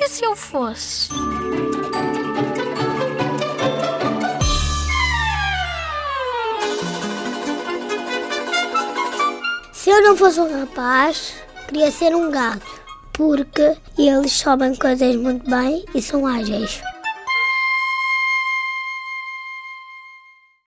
E se eu fosse? Se eu não fosse um rapaz, queria ser um gato, porque eles sobem coisas muito bem e são ágeis.